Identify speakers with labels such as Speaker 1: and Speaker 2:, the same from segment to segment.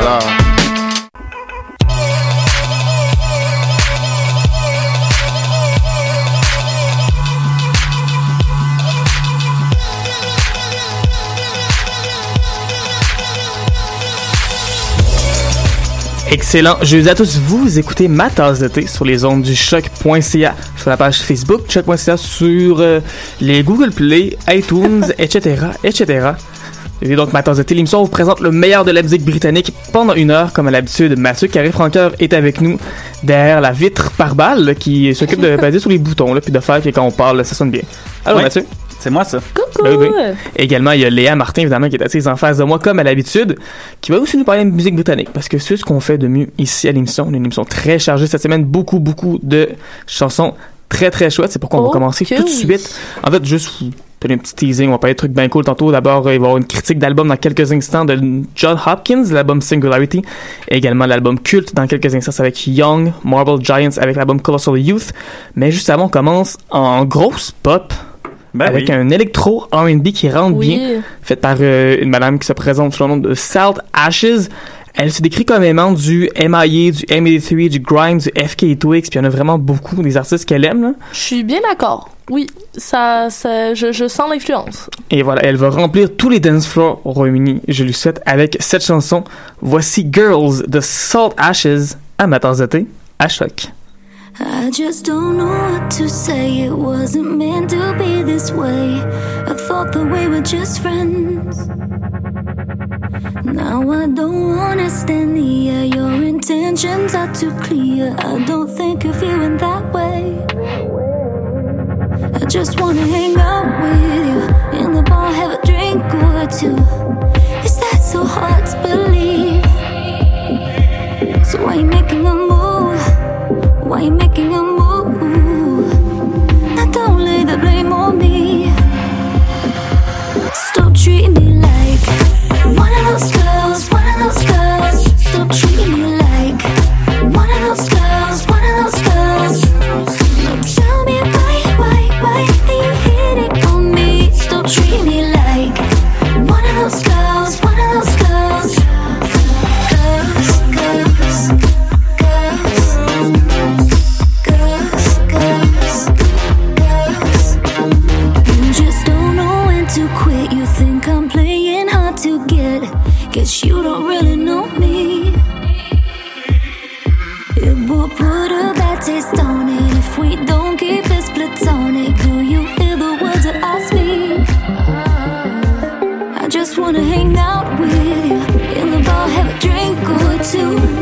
Speaker 1: Là.
Speaker 2: Excellent. Je vous à tous. Vous écoutez ma tasse de thé sur les ondes du choc.ca, sur la page Facebook choc.ca, sur euh, les Google Play, iTunes, etc., etc. Et donc, ma tasse de thé, l'émission vous présente le meilleur de la musique britannique pendant une heure, comme à l'habitude. Mathieu Carré-Francoeur est avec nous derrière la vitre par balle qui s'occupe de baser sur les boutons, là, puis de faire que quand on parle, ça sonne bien. Alors,
Speaker 3: Oui.
Speaker 2: Mathieu?
Speaker 3: C'est moi ça.
Speaker 4: Coucou!
Speaker 2: Ben oui, ben. Également, il y a Léa Martin, évidemment, qui est assise en face de moi, comme à l'habitude, qui va aussi nous parler de musique britannique, parce que c'est ce qu'on fait de mieux ici à l'émission. On a une émission très chargée cette semaine, beaucoup, beaucoup de chansons très, très chouettes. C'est pourquoi on va
Speaker 4: Oh,
Speaker 2: commencer tout de
Speaker 4: oui.
Speaker 2: suite. En fait, juste vous donner un petit teasing, on va parler de trucs bien cool tantôt. D'abord, euh, il va y avoir une critique d'album dans quelques instants de John Hopkins, l'album Singularity, et également l'album Culte dans quelques instants avec Young, Marble Giants avec l'album Colossal Youth. Mais juste avant, on commence en grosse pop
Speaker 3: Ben
Speaker 2: avec
Speaker 3: oui.
Speaker 2: un électro R&B qui rentre bien, fait par euh, une madame qui se présente sous le nom de Salt Ashes. Elle se décrit comme aimant du MIA, du M83, du Grime, du FK Twigs, puis il y en a vraiment beaucoup des artistes qu'elle aime. là.
Speaker 4: Je suis bien d'accord. Oui, ça, ça, je, je sens l'influence.
Speaker 2: Et voilà, elle va remplir tous les dance floors au Royaume-Uni. Je lui souhaite avec cette chanson. Voici Girls de Salt Ashes à ma tasse de thé, à choc.
Speaker 5: I just don't know what to say. It wasn't meant to be this way. I thought that we were just friends. Now I don't wanna stand near. Your intentions are too clear. I don't think of you in that way. I just wanna hang out with you in the bar, have a drink or two. Is that so hard to believe? So why you making a move? Why you making a move? Now don't lay the blame on me. Stop treating me it if we don't keep this platonic. Do you hear the words that I speak? I just wanna hang out with you in the bar, have a drink or two.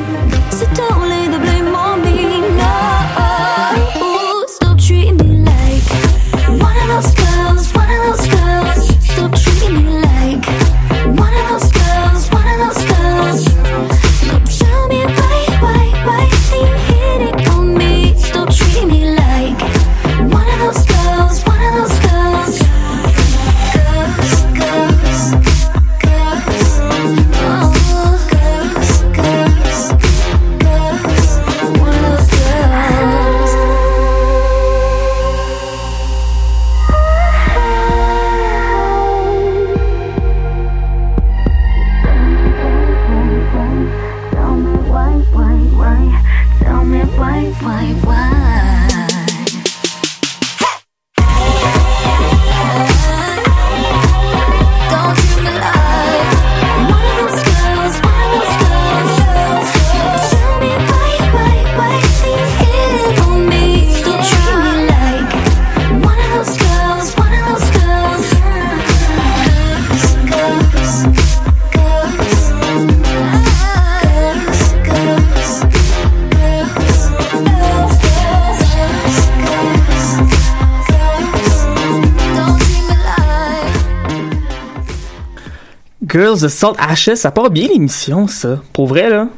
Speaker 5: Girls of
Speaker 2: Salt Ashes, ça part bien l'émission, ça. Pour vrai, là.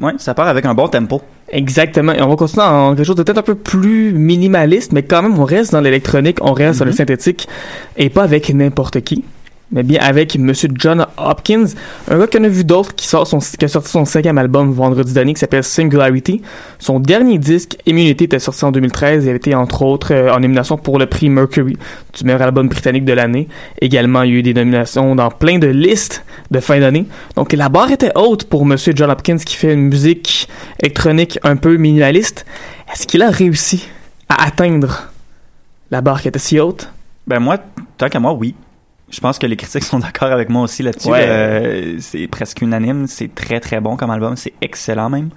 Speaker 3: Ouais, ça part avec un bon tempo.
Speaker 2: Exactement. Et on va continuer en quelque chose de peut-être un peu plus minimaliste, mais quand même, on reste dans l'électronique, on reste dans le
Speaker 3: Mhm.
Speaker 2: synthétique, et pas avec n'importe qui, mais bien avec Monsieur John Hopkins, un gars qu'on a vu d'autres qui, qui a sorti son cinquième album vendredi dernier, qui s'appelle Singularity. Son dernier disque, Immunity, était sorti en 2013 et avait été entre autres euh, en nomination pour le prix Mercury du meilleur album britannique de l'année. Également, il y a eu des nominations dans plein de listes de fin d'année. Donc la barre était haute pour Monsieur John Hopkins qui fait une musique électronique un peu minimaliste. Est-ce qu'il a réussi à atteindre la barre qui était si haute?
Speaker 3: Ben moi, tant qu'à moi, oui. Je pense que les critiques sont d'accord avec moi aussi là-dessus.
Speaker 2: Ouais.
Speaker 3: Euh, c'est presque unanime. C'est très très bon comme album. C'est excellent même.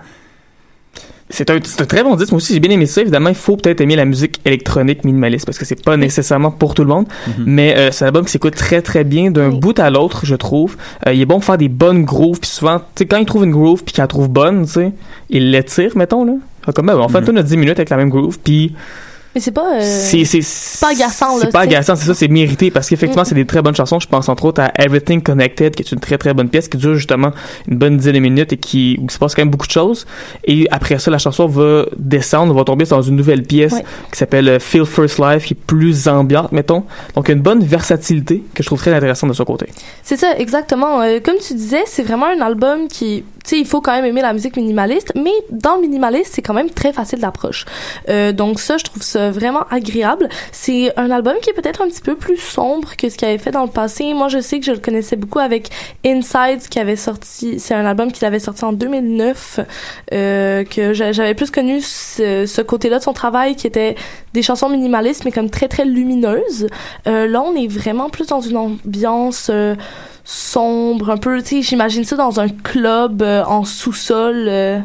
Speaker 2: C'est un, très bon disque. Moi aussi, j'ai bien aimé ça. Évidemment, il faut peut-être aimer la musique électronique minimaliste parce que c'est pas nécessairement pour tout le monde.
Speaker 3: Mhm.
Speaker 2: Mais euh, c'est un album qui s'écoute très très bien d'un
Speaker 4: Oui.
Speaker 2: bout à l'autre, je trouve. Euh, il est bon pour faire des bonnes grooves. Puis souvent, tu sais, quand il trouve une groove puis qu'il la trouve bonne, tu sais, il l'étire, mettons, là. Comme, ben, on fait
Speaker 3: Mhm.
Speaker 2: tout notre 10 minutes avec la même groove. Puis
Speaker 4: Mais c'est pas. euh,
Speaker 2: c'est
Speaker 4: pas agaçant, là,
Speaker 2: c'est pas agaçant c'est ça c'est mérité parce qu'effectivement
Speaker 4: Mm.
Speaker 2: c'est des très bonnes chansons je pense entre autres à Everything Connected qui est une très très bonne pièce qui dure justement une bonne dizaine de minutes et qui où il se passe quand même beaucoup de choses et après ça la chanson va descendre va tomber dans une nouvelle pièce qui s'appelle euh, Feel First Life qui est plus ambiante mettons donc une bonne versatilité que je trouve très intéressante de son côté
Speaker 4: C'est ça, exactement. Euh, comme tu disais, c'est vraiment un album qui, tu sais, il faut quand même aimer la musique minimaliste, mais dans le minimaliste, c'est quand même très facile d'approche. Euh, donc ça, je trouve ça vraiment agréable. C'est un album qui est peut-être un petit peu plus sombre que ce qu'il avait fait dans le passé. Moi, je sais que je le connaissais beaucoup avec Inside, qui avait sorti, c'est un album qu'il avait sorti en 2009, euh, que j'a- j'avais plus connu ce, ce côté-là de son travail, qui était des chansons minimalistes, mais comme très très lumineuses. Euh, là, on est vraiment plus dans une ambiance euh, sombre, un peu, tu sais, j'imagine ça dans un club euh, en sous-sol euh,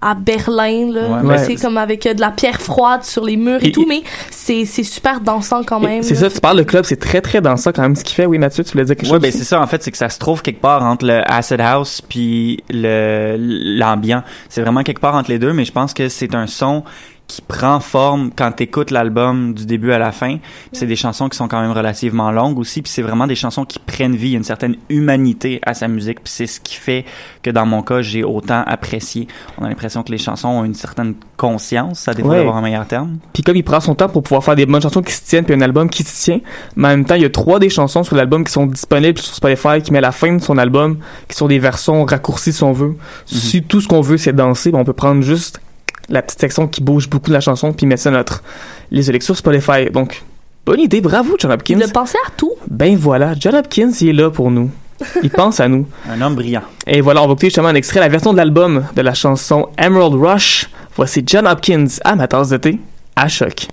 Speaker 4: à Berlin, là.
Speaker 3: Ouais,
Speaker 4: c'est comme avec euh, de la pierre froide sur les murs et,
Speaker 2: Et-
Speaker 4: tout, mais c'est c'est super dansant quand même.
Speaker 2: c'est ça tu parles de club c'est très très dansant quand même ce qu'il fait oui Mathieu tu voulais dire quelque
Speaker 3: Ouais,
Speaker 2: chose
Speaker 3: ben c'est ça en fait, c'est que ça se trouve quelque part entre le acid house puis le l'ambiant. C'est vraiment quelque part entre les deux, mais je pense que c'est un son qui prend forme quand t'écoutes l'album du début à la fin. C'est des chansons qui sont quand même relativement longues aussi, puis c'est vraiment des chansons qui prennent vie, il y a une certaine humanité à sa musique, puis c'est ce qui fait que dans mon cas, j'ai autant apprécié. On a l'impression que les chansons ont une certaine conscience, défaut
Speaker 2: Ouais.
Speaker 3: d'avoir un meilleur terme.
Speaker 2: Puis comme il prend son temps pour pouvoir faire des bonnes chansons qui se tiennent, puis un album qui se tient, mais en même temps, il y a trois des chansons sur l'album qui sont disponibles sur Spotify, qui met la fin de son album, qui sont des versions raccourcies si on veut. Si tout ce qu'on veut c'est danser, ben, on peut prendre juste la petite section qui bouge beaucoup de la chanson, puis mettre ça notre les lectures Spotify. Donc, bonne idée, bravo John Hopkins.
Speaker 4: Il a pensé à tout.
Speaker 2: Ben voilà, John Hopkins, il est là pour nous. Il pense à nous.
Speaker 3: Un homme brillant.
Speaker 2: Et voilà, on va écouter justement un extrait, la version de l'album de la chanson Emerald Rush. Voici John Hopkins à ma tasse de thé, à choc.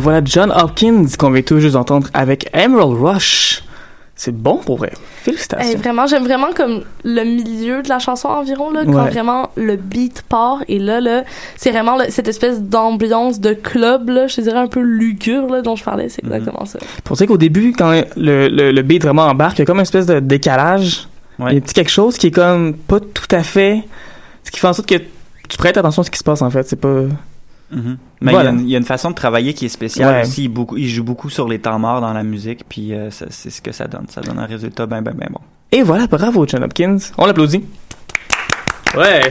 Speaker 2: Voilà John Hopkins qu'on vient tout juste d'entendre avec Emerald Rush. C'est bon pour vrai. Félicitations.
Speaker 4: vraiment, j'aime vraiment comme le milieu de la chanson environ, là, quand
Speaker 2: Ouais.
Speaker 4: vraiment le beat part. Et là, là, c'est vraiment là, cette espèce d'ambiance de club, là, je te dirais un peu lugubre, là, dont je parlais. C'est exactement ça.
Speaker 2: Pour dire qu'au début, quand le, le, le beat vraiment embarque, il y a comme une espèce de décalage. Il y a
Speaker 3: Ouais.
Speaker 2: un petit quelque chose qui est comme pas tout à fait. Ce qui fait en sorte que tu prêtes attention à ce qui se passe en fait. C'est pas.
Speaker 3: Mhm. Mais
Speaker 2: Voilà.
Speaker 3: il, y a une, il y a une façon de travailler qui est spéciale
Speaker 2: Ouais.
Speaker 3: aussi. Il, beaucoup, il joue beaucoup sur les temps morts dans la musique, puis euh, ça- c'est ce que ça donne. Ça donne un résultat ben, ben, ben bon.
Speaker 2: Et voilà, bravo John Hopkins. On l'applaudit. Ouais.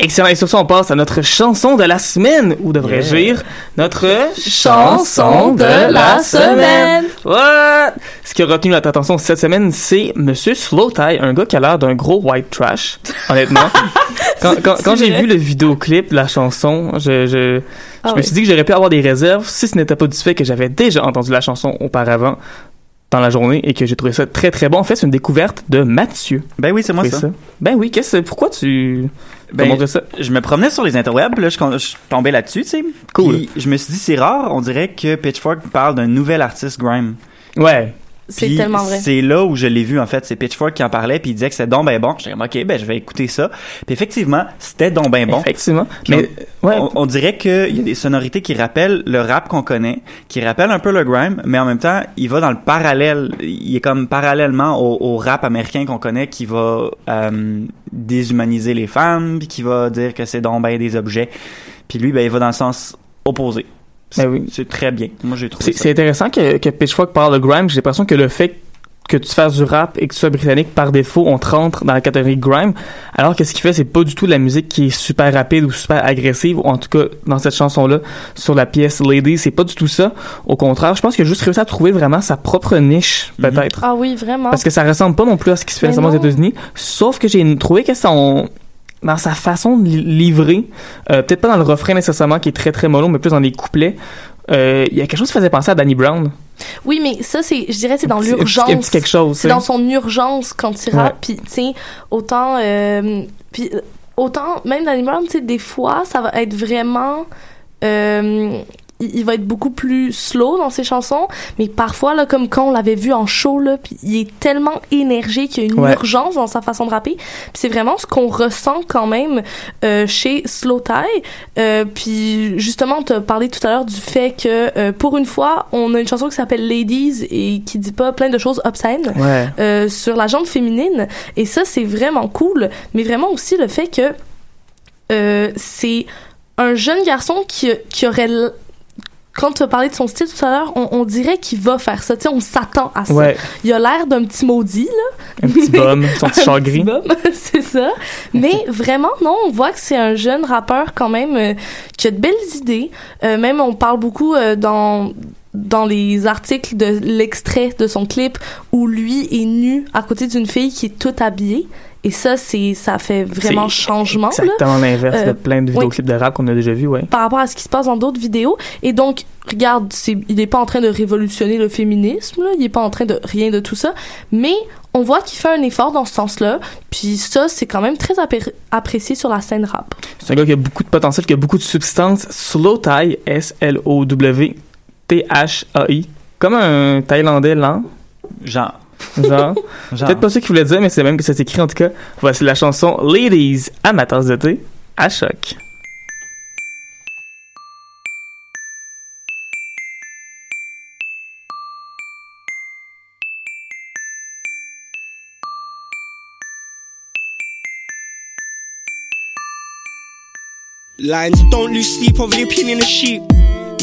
Speaker 2: Excellent. Et sur ça, on passe à notre chanson de la semaine, ou devrais-je
Speaker 3: Yeah.
Speaker 2: dire, notre
Speaker 4: Chanson de la semaine.
Speaker 2: What? Ce qui a retenu notre attention cette semaine, c'est Monsieur Slow Tie, un gars qui a l'air d'un gros white trash, honnêtement. quand quand, quand j'ai vu le vidéoclip de la chanson, je, je,
Speaker 4: Ah
Speaker 2: me suis dit que j'aurais pu avoir des réserves si ce n'était pas du fait que j'avais déjà entendu la chanson auparavant dans la journée et que j'ai trouvé ça très très bon. En fait, c'est une découverte de Mathieu.
Speaker 3: Ben oui, c'est moi
Speaker 2: Oui,
Speaker 3: ça.
Speaker 2: Ben oui, qu'est-ce pourquoi tu
Speaker 3: Ben,
Speaker 2: ça?
Speaker 3: Je me promenais sur les interwebs, là, je, je tombais là-dessus, tu sais.
Speaker 2: Cool.
Speaker 3: Puis je me suis dit, c'est rare, on dirait que Pitchfork parle d'un nouvel artiste grime.
Speaker 2: Ouais.
Speaker 4: C'est tellement vrai.
Speaker 3: C'est là où je l'ai vu, en fait. C'est Pitchfork qui en parlait, puis il disait que c'était donc ben bon. J'étais comme, OK, ben je vais écouter ça. Puis effectivement, c'était donc ben bon.
Speaker 2: Effectivement. Mais ouais,
Speaker 3: On, on dirait qu'il y a des sonorités qui rappellent le rap qu'on connaît, qui rappellent un peu le grime, mais en même temps, il va dans le parallèle. Il est comme parallèlement au, au rap américain qu'on connaît, qui va euh, déshumaniser les femmes, puis qui va dire que c'est donc ben des objets. Puis lui, ben il va dans le sens opposé. C'est
Speaker 2: Ben oui.
Speaker 3: c'est très bien. Moi, j'ai trouvé
Speaker 2: C'est intéressant que, que Pitchfork parle de grime. J'ai l'impression que le fait que tu fasses du rap et que tu sois britannique, par défaut, on te rentre dans la catégorie grime. Alors que ce qu'il fait, c'est pas du tout de la musique qui est super rapide ou super agressive, ou en tout cas, dans cette chanson-là, sur la pièce Lady, c'est pas du tout ça. Au contraire, je pense qu'il a juste réussi à trouver vraiment sa propre niche,
Speaker 3: Mhm.
Speaker 2: peut-être.
Speaker 4: Ah oui, vraiment.
Speaker 2: Parce que ça ressemble pas non plus à ce qui se fait récemment aux. États-Unis. Sauf que j'ai trouvé que son dans sa façon de li- livrer, euh, peut-être pas dans le refrain nécessairement qui est très très mollo, mais plus dans les couplets, euh, il y a quelque chose qui faisait penser à Danny Brown.
Speaker 4: Oui, mais ça, c'est, je dirais, c'est dans l'urgence.
Speaker 2: quelque chose.
Speaker 4: C'est dans son urgence quand il rappe. Puis, tu sais, autant, euh, puis, autant, même Danny Brown, tu sais, des fois, ça va être vraiment, il, va être beaucoup plus slow dans ses chansons, mais parfois, là, comme quand on l'avait vu en show, là, il est tellement énergique, il y a une
Speaker 2: Ouais.
Speaker 4: urgence dans sa façon de rapper. C'est vraiment ce qu'on ressent quand même euh, chez Slow Tie. Euh, puis justement, tu parlé tout à l'heure du fait que euh, pour une fois, on a une chanson qui s'appelle Ladies et qui dit pas plein de choses obscènes
Speaker 2: Ouais.
Speaker 4: euh, sur la jante féminine. Et ça, c'est vraiment cool. Mais vraiment aussi le fait que euh, c'est un jeune garçon qui, qui aurait... Quand tu as parlé de son style tout à l'heure, on, on dirait qu'il va faire ça. Tu sais, on s'attend à ça.
Speaker 2: Ouais.
Speaker 4: Il a l'air d'un petit maudit, là.
Speaker 2: Un petit bum, son petit
Speaker 4: Un
Speaker 2: char gris.
Speaker 4: c'est ça. Mais vraiment, non, on voit que c'est un jeune rappeur quand même euh, qui a de belles idées. Euh, même, on parle beaucoup euh, dans dans les articles de l'extrait de son clip où lui est nu à côté d'une fille qui est toute habillée. Et ça, c'est ça fait vraiment
Speaker 2: C'est
Speaker 4: changement. là
Speaker 2: Exactement l'inverse
Speaker 4: Euh,
Speaker 2: de plein de vidéoclips de rap qu'on a déjà vu, ouais.
Speaker 4: par rapport à ce qui se passe dans d'autres vidéos. Et donc, regarde, c'est, il n'est pas en train de révolutionner le féminisme, là. il n'est pas en train de rien de tout ça, mais on voit qu'il fait un effort dans ce sens-là, puis ça, c'est quand même très apprécié sur la scène rap.
Speaker 2: C'est un gars qui a beaucoup de potentiel, qui a beaucoup de substance. Slow Thai, S-L-O-W-T-H-A-I. Comme un Thaïlandais lent,
Speaker 3: Genre.
Speaker 2: Genre.
Speaker 3: genre.
Speaker 2: Peut-être pas ça qu'il voulait dire, mais c'est même que ça s'écrit en tout cas. Voici la chanson Ladies à ma tasse de thé à choc.
Speaker 6: Lines don't lose sleep over the opinion of sheep.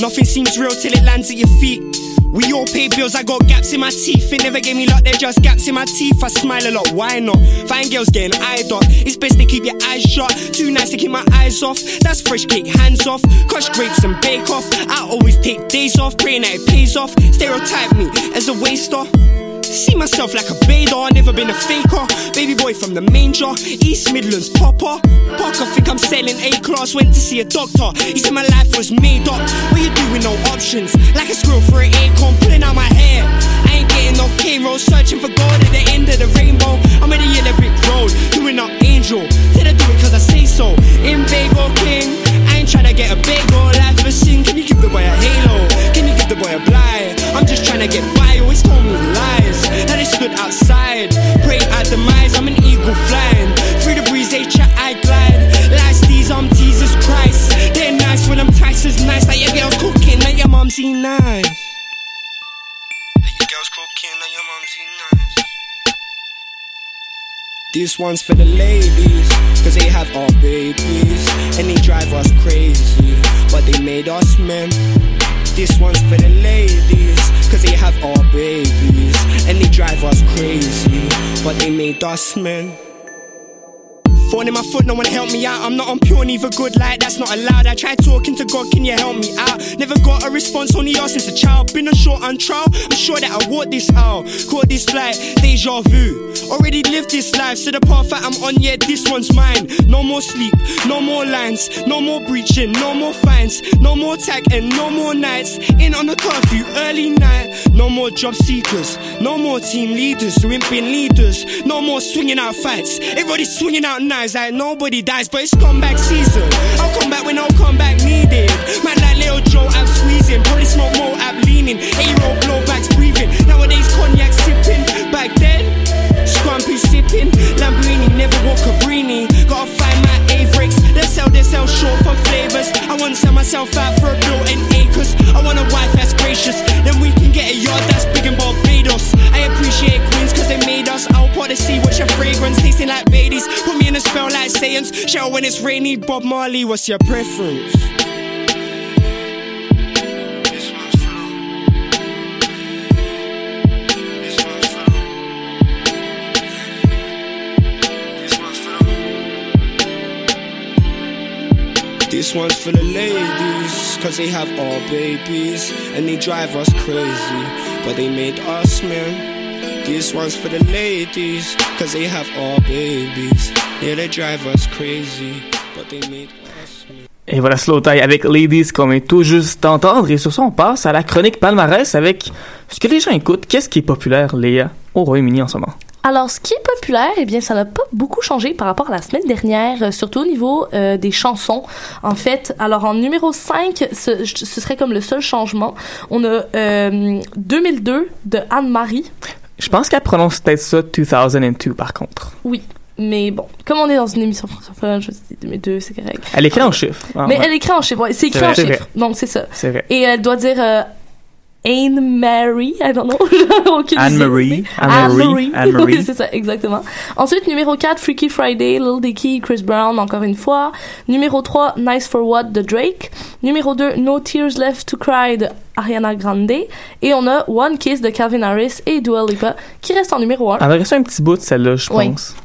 Speaker 6: Nothing seems real till it lands at your feet. We all pay bills, I got gaps in my teeth. It never gave me luck, they're just gaps in my teeth. I smile a lot, why not? Fine girls getting eyed up. It's best to keep your eyes shut. Too nice to keep my eyes off. That's fresh cake, hands off. Crush grapes and bake off. I always take days off, praying that it pays off. Stereotype me as a waster. See myself like a Bader, I never been a faker. Baby boy from the manger, East Midlands popper. Parker think I'm selling A class, went to see a doctor. He said my life was made up. What you doing? No options. Like a squirrel for an acorn, pulling out my hair. I ain't getting no cane roll, searching for gold at the end of the rainbow. I'm in the yellow brick road, doing up angel. Did I do it cause I say so? In Bagel King, I ain't trying to get a bagel. Life is sin, can you give the boy a halo? Can you give the boy a blight? I'm just trying to get by, always told me. This one's for the ladies, cause they have our babies, and they drive us crazy, but they made us men. This one's for the ladies, cause they have our babies, and they drive us crazy, but they made us men. Thorn in my foot, no one help me out. I'm not on pure, neither good, like that's not allowed. I tried talking to God, can you help me out? Never got a response, only asked since a child. Been a short on trial, I'm sure that I walked this out. Caught this flight, deja vu. Already lived this life, so the path that I'm on, yeah, this one's mine. No more sleep, no more lines, no more breaching, no more fines, no more tag, and no more nights. In on the curfew, early night. No more job seekers, no more team leaders, wimping leaders. No more swinging out fights, everybody's swinging out knives like nobody dies, but it's comeback season. I'll come back when no comeback needed. Man like Lil Joe, I'm squeezing. Probably smoke more, I'm leaning. Eight roll blowbacks breathing. Nowadays cognac sipping. Back then, scrumpy sipping. Lamborghini never walk a breenie. Gotta find my A-brakes. They sell, they sell short for flavors. I wanna sell myself out for a bill and acres. I want a wife that's gracious. Then we can get a yard that's big in Barbados. I appreciate queens cause they made us. I'll pour to see what's your fragrance. Tasting like babies. Put me in a spell like Saiyans. Shower when it's rainy. Bob Marley, what's your preference? This one's for This one's for This This one's for the ladies, cause they have all babies and they drive us crazy, but they made us men. This one's for the ladies, cause they have all babies. Yeah, they drive us crazy, but they made us men.
Speaker 2: Et voilà Slow Tie avec Ladies qu'on est tout juste d'entendre. Et sur ça, on passe à la chronique palmarès avec ce que les gens écoutent. Qu'est-ce qui est populaire, Léa, au Royaume-Uni en ce moment?
Speaker 4: Alors, ce qui est populaire, eh bien, ça n'a pas beaucoup changé par rapport à la semaine dernière, euh, surtout au niveau euh, des chansons. En fait, alors en numéro 5, ce, ce serait comme le seul changement. On a euh, 2002 de Anne-Marie.
Speaker 2: Je pense qu'elle prononce peut-être ça 2002 par contre.
Speaker 4: Oui. Mais bon, comme on est dans une émission francophone, je me dis 2002, c'est correct.
Speaker 2: Elle écrit en chiffres. Ah,
Speaker 4: Mais
Speaker 2: ouais.
Speaker 4: elle écrit en chiffres, ouais, c'est écrit en
Speaker 2: vrai.
Speaker 4: Chiffres. Donc, c'est ça.
Speaker 2: C'est vrai.
Speaker 4: Et elle doit dire euh, Anne-Marie, I don't know, j'ai aucune idée.
Speaker 3: Anne-Marie.
Speaker 4: Anne-Marie.
Speaker 3: Anne-Marie.
Speaker 4: oui, c'est ça, exactement. Ensuite, numéro 4, Freaky Friday, Lil Dicky, Chris Brown, encore une fois. Numéro 3, Nice for What de Drake. Numéro 2, No Tears Left to Cry de Ariana Grande. Et on a One Kiss de Calvin Harris et Dua Lipa qui reste en numéro 1.
Speaker 2: Elle va rester un petit bout de celle-là, je
Speaker 4: Oui.
Speaker 2: pense.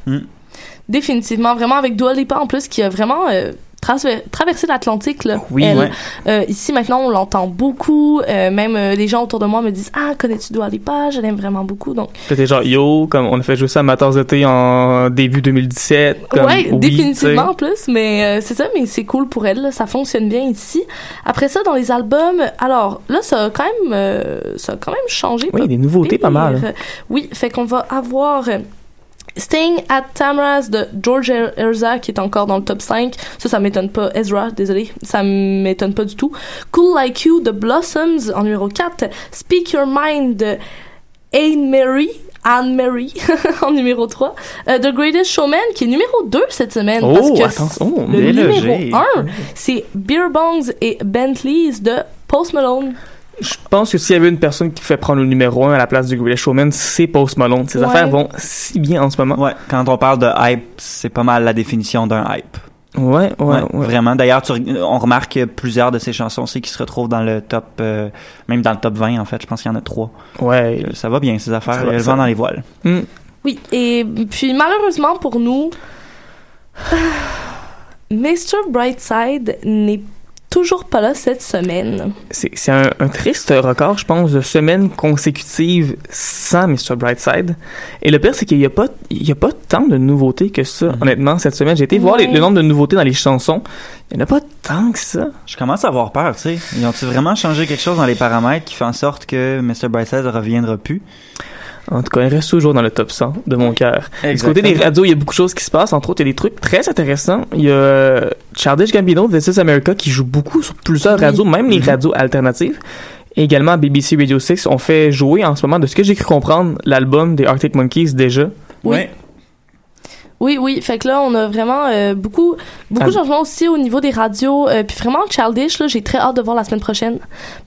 Speaker 4: Définitivement, vraiment avec Dua Lipa en plus qui a vraiment euh, traversé l'Atlantique. là.
Speaker 2: Oui,
Speaker 4: Elle,
Speaker 2: ouais.
Speaker 4: euh, ici maintenant, on l'entend beaucoup. Euh, même euh, les gens autour de moi me disent Ah, connais-tu Dua Lipa? Je l'aime vraiment beaucoup. Donc,
Speaker 2: C'était genre, yo, comme on a fait jouer ça à Matars d'été en début 2017. Comme,
Speaker 4: ouais,
Speaker 2: oui,
Speaker 4: définitivement en plus, mais euh, c'est ça, mais c'est cool pour elle, là, ça fonctionne bien ici. Après ça, dans les albums, alors là, ça a quand même, euh, ça a quand même changé.
Speaker 2: Oui, des nouveautés pas mal. hein.
Speaker 4: Oui, fait qu'on va avoir euh, Staying at Tamras de George Erza qui est encore dans le top 5. Ça, ça m'étonne pas. Ezra, désolé, ça m'étonne pas du tout. Cool Like You de Blossoms en numéro 4. Speak Your Mind de Anne-Mary. Anne-Marie en numéro 3. Euh, The Greatest Showman qui est numéro 2 cette semaine.
Speaker 2: Oh,
Speaker 4: parce que
Speaker 2: attention. Oh,
Speaker 4: le numéro
Speaker 3: logé.
Speaker 4: 1, c'est Beer Bongs et Bentleys de Post Malone.
Speaker 2: Je pense que s'il y avait une personne qui fait prendre le numéro 1 à la place du Greatest Showman, c'est Post Malone. Ses
Speaker 4: Ouais.
Speaker 2: affaires vont si bien en ce moment.
Speaker 3: Ouais, quand on parle de hype, c'est pas mal la définition d'un hype.
Speaker 2: Ouais, ouais,
Speaker 3: Ouais,
Speaker 2: ouais.
Speaker 3: Vraiment. D'ailleurs, on remarque que plusieurs de ces chansons aussi qui se retrouvent dans le top, euh, même dans le top 20 en fait. Je pense qu'il y en a trois.
Speaker 2: Ouais.
Speaker 3: Euh, Ça va bien ces affaires. Elles vont dans les voiles.
Speaker 2: Hmm.
Speaker 4: Oui, et puis malheureusement pour nous, Mr. Brightside n'est toujours pas là cette semaine.
Speaker 2: C'est c'est un, un triste record, je pense, de semaines consécutives sans Mr. Brightside. Et le pire, c'est qu'il n'y a, pas- il y a pas tant de nouveautés que ça,
Speaker 3: Mhm.
Speaker 2: honnêtement, cette semaine. J'ai été voir les- le nombre de nouveautés dans les chansons. Il n'y en a pas tant que ça.
Speaker 3: Je commence à avoir peur, tu sais. Ils ont-ils vraiment changé quelque chose dans les paramètres qui fait en sorte que Mr. Brightside ne reviendra plus?
Speaker 2: En tout cas, il reste toujours dans le top 100 de mon cœur. Du côté des radios, il y a beaucoup de choses qui se passent. Entre autres, il y a des trucs très intéressants. Il y a euh, Childish Gambino de This is America qui joue beaucoup sur plusieurs
Speaker 4: Oui.
Speaker 2: radios, même les
Speaker 3: Mhm.
Speaker 2: radios alternatives. Et également, BBC Radio 6 ont fait jouer en ce moment, de ce que j'ai cru comprendre, l'album des Arctic Monkeys déjà.
Speaker 4: Oui.
Speaker 3: Ouais.
Speaker 4: Oui, oui. Fait que là, on a vraiment euh, beaucoup, beaucoup de
Speaker 2: Ah.
Speaker 4: changements aussi au niveau des radios. euh, puis vraiment, Childish, là, j'ai très hâte de voir la semaine prochaine.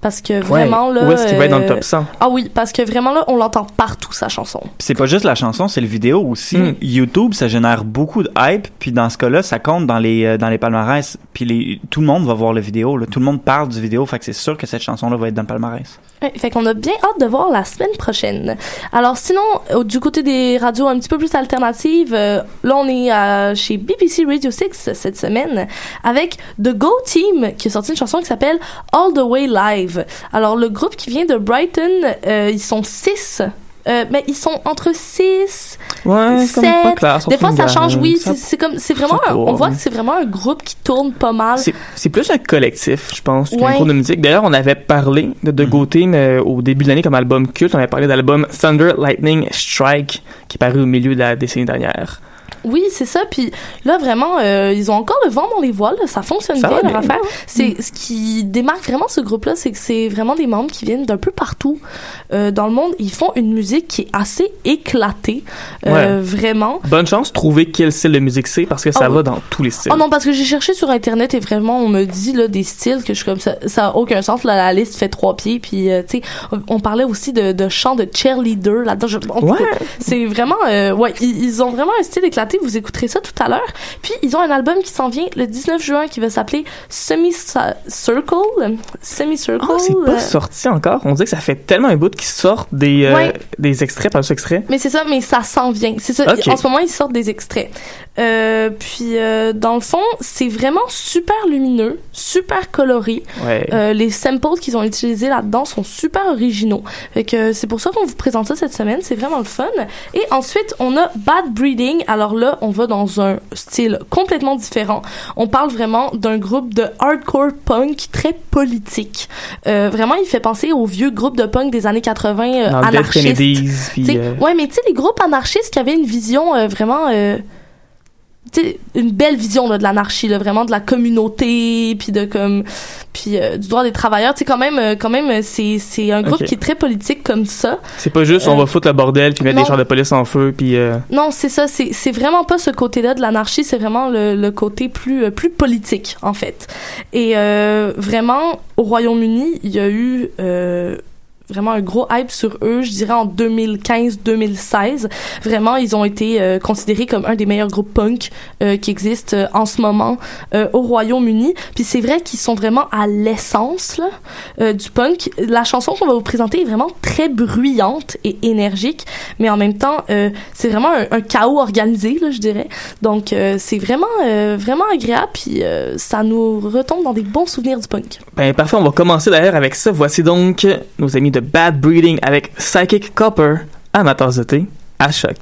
Speaker 4: Parce que vraiment,
Speaker 2: Ouais.
Speaker 4: là.
Speaker 2: Où est-ce qu'il va être dans le
Speaker 4: euh,
Speaker 2: top 100?
Speaker 4: Ah oui, parce que vraiment, là, on l'entend partout, sa chanson.
Speaker 3: Puis c'est pas juste la chanson, c'est le vidéo aussi.
Speaker 2: Mm.
Speaker 3: YouTube, ça génère beaucoup de hype, puis dans ce cas-là, ça compte dans les euh, dans les palmarès, puis les tout le monde va voir le vidéo, là. tout le monde parle du vidéo, fait que c'est sûr que cette chanson-là va être dans le palmarès.
Speaker 4: Fait qu'on a bien hâte de voir la semaine prochaine. Alors sinon, euh, du côté des radios un petit peu plus alternatives, euh, là on est euh, chez BBC Radio 6 cette semaine avec The Go Team qui a sorti une chanson qui s'appelle All the Way Live. Alors le groupe qui vient de Brighton, ils sont six. Euh, mais ils sont entre 6,
Speaker 2: Ouais, c'est comme pas
Speaker 4: sept.
Speaker 2: clair.
Speaker 4: Des fois, ça change, oui.
Speaker 2: Ça-
Speaker 4: C'est comme, c'est vraiment, un- on voit que c'est vraiment un groupe qui tourne pas mal.
Speaker 2: C'est plus un collectif, je pense, qu'un
Speaker 4: Ouais.
Speaker 2: groupe de musique. D'ailleurs, on avait parlé de Go Team euh, au début de l'année comme album culte. On avait parlé de l'album Thunder Lightning Strike qui est paru au milieu de la décennie dernière.
Speaker 4: Oui, c'est ça. Puis là, vraiment, euh, ils ont encore le vent dans les voiles. Ça fonctionne
Speaker 2: Ça
Speaker 4: bien, leur
Speaker 2: bien,
Speaker 4: affaire. C'est ce qui démarque vraiment ce groupe-là, c'est que c'est vraiment des membres qui viennent d'un peu partout euh, dans le monde. Ils font une musique qui est assez éclatée, euh, vraiment.
Speaker 2: Bonne chance de trouver quel style de musique c'est parce que ça
Speaker 4: Ah oui.
Speaker 2: va dans tous les styles.
Speaker 4: Oh non, parce que j'ai cherché sur internet et vraiment on me dit là des styles que je suis comme ça, ça a aucun sens. Là, la liste fait trois pieds. Puis tu sais, on, on parlait aussi de, de chants de cheerleader là-dedans.
Speaker 2: Ouais.
Speaker 4: c'est vraiment, ouais, ils, ils ont vraiment un style éclaté. Vous écouterez ça tout à l'heure. Puis ils ont un album qui s'en vient le 19 juin qui va s'appeler Semi Circle, Semi Circle.
Speaker 2: Ah, c'est pas sorti encore. On dit que ça fait tellement un bout qu'ils sortent des, euh,
Speaker 4: Ouais.
Speaker 2: des extraits par extraits.
Speaker 4: Mais c'est ça, mais ça s'en vient. C'est ça. En ce moment, ils sortent des extraits. Euh, puis, euh, dans le fond, c'est vraiment super lumineux, super coloré.
Speaker 2: Ouais.
Speaker 4: Euh, les samples qu'ils ont utilisés là-dedans sont super originaux. Fait que euh, c'est pour ça qu'on vous présente ça cette semaine. C'est vraiment le fun. Et ensuite, on a Bad Breeding. Alors là, on va dans un style complètement différent. On parle vraiment d'un groupe de hardcore punk très politique. Euh, vraiment, il fait penser aux vieux groupes de punk des années 80 euh, anarchistes.
Speaker 2: Kennedys. puis,
Speaker 4: T'sais,
Speaker 2: euh,
Speaker 4: Ouais, mais tu sais, les groupes anarchistes qui avaient une vision vraiment. Une belle vision là, de l'anarchie, là, vraiment de la communauté, puis de comme. Puis euh, du droit des travailleurs. Tu sais, quand même, euh, quand même euh, c'est, c'est un groupe qui est très politique comme ça.
Speaker 2: c'est pas juste on va foutre le bordel puis mettre
Speaker 4: non.
Speaker 2: des chars de police en feu puis euh,
Speaker 4: Non, c'est ça. C'est, c'est vraiment pas ce côté-là de l'anarchie, c'est vraiment le, le côté plus, plus politique, en fait. Et euh, vraiment, au Royaume-Uni, il y a eu. Vraiment un gros hype sur eux, je dirais en 2015-2016. Vraiment, ils ont été euh, considérés comme un des meilleurs groupes punk euh, qui existent euh, en ce moment au Royaume-Uni. Puis c'est vrai qu'ils sont vraiment à l'essence là, du punk. La chanson qu'on va vous présenter est vraiment très bruyante et énergique, mais en même temps, c'est vraiment un, un chaos organisé, là, je dirais. Donc c'est vraiment, vraiment agréable, puis ça nous retombe dans des bons souvenirs du punk.
Speaker 2: Ben parfait, on va commencer d'ailleurs avec ça. Voici donc nos amis de Bad Breeding avec Psychic Copper, amateurs de à choc.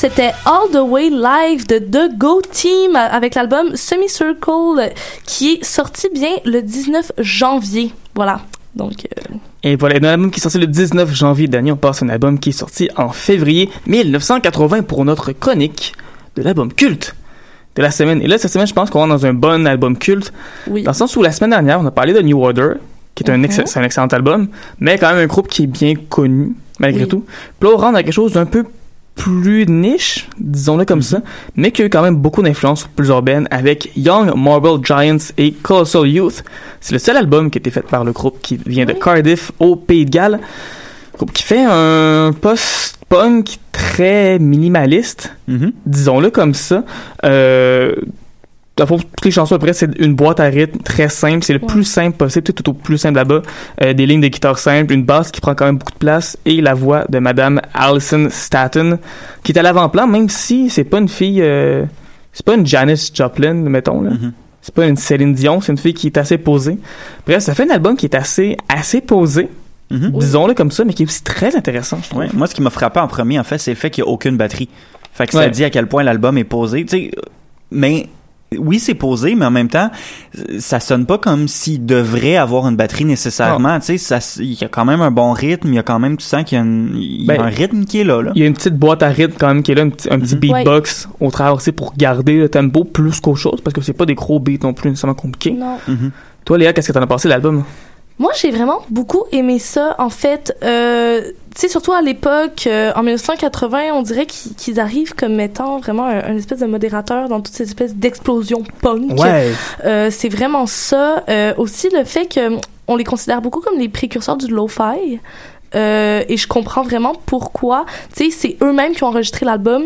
Speaker 4: C'était All the Way Live de The Go Team avec l'album Semicircle qui est sorti bien le 19 janvier. Voilà. Donc, euh,
Speaker 2: Et voilà, un album qui est sorti le 19 janvier dernier. On passe à un album qui est sorti en février 1980 pour notre chronique de l'album culte de la semaine. Et là, cette semaine, je pense qu'on est dans un bon album culte.
Speaker 4: oui.
Speaker 2: Dans le sens où la semaine dernière, on a parlé de New Order, qui est un,
Speaker 4: Mhm.
Speaker 2: un excellent album, mais quand même un groupe qui est bien connu, malgré
Speaker 4: Oui.
Speaker 2: tout. Puis là, on rentre dans quelque chose d'un peu plus niche, disons-le comme ça, mais qui a eu quand même beaucoup d'influence plus urbaine avec Young Marble Giants et Colossal Youth. C'est le seul album qui a été fait par le groupe qui vient de. Cardiff au Pays de Galles. Groupe qui fait un post-punk très minimaliste
Speaker 3: Mhm.
Speaker 2: disons-le comme ça. Euh, dans le fond, toutes les chansons après, c'est une boîte à rythme très simple. C'est le
Speaker 4: Ouais.
Speaker 2: plus simple possible, tout, tout au plus simple là-bas. Euh, des lignes de guitare simples, une basse qui prend quand même beaucoup de place et la voix de Madame Alison Staten qui est à l'avant-plan, même si c'est pas une fille, euh, c'est pas une Janis Joplin, mettons là.
Speaker 3: Mhm.
Speaker 2: C'est pas une Céline Dion, c'est une fille qui est assez posée. Bref, ça fait un album qui est assez, assez posé,
Speaker 3: Mhm.
Speaker 2: disons-le comme ça, mais qui est aussi très intéressant, je trouve.
Speaker 3: Ouais, moi, ce qui m'a frappé en premier, en fait, c'est le fait qu'il n'y a aucune batterie. Fait que ça
Speaker 2: Ouais.
Speaker 3: dit à quel point l'album est posé. Tu sais, mais oui, c'est posé, mais en même temps, ça sonne pas comme s'il devrait avoir une batterie nécessairement. Tu sais, il y a quand même un bon rythme. Il y a quand même, tu sens qu'il y a, une- il y a
Speaker 2: Ben,
Speaker 3: un rythme qui est là. là.
Speaker 2: Il y a une petite boîte à rythme quand même qui est là, un petit, un petit
Speaker 3: Mhm.
Speaker 2: beatbox au travers aussi pour garder le tempo plus qu'autre chose parce que c'est pas des gros beats non plus nécessairement compliqués.
Speaker 4: non.
Speaker 3: Mhm.
Speaker 2: Toi Léa, qu'est-ce que t'en as pensé de l'album?
Speaker 4: Moi, j'ai vraiment beaucoup aimé ça. En fait, euh, tu sais, surtout à l'époque, euh, en 1980, on dirait qu'ils arrivent comme étant vraiment un, un espèce de modérateur dans toutes ces espèces d'explosions punk.
Speaker 2: Ouais.
Speaker 4: Euh, c'est vraiment ça. Euh, aussi, le fait que on les considère beaucoup comme les précurseurs du lo-fi. Euh, et je comprends vraiment pourquoi. Tu sais, c'est eux-mêmes qui ont enregistré l'album.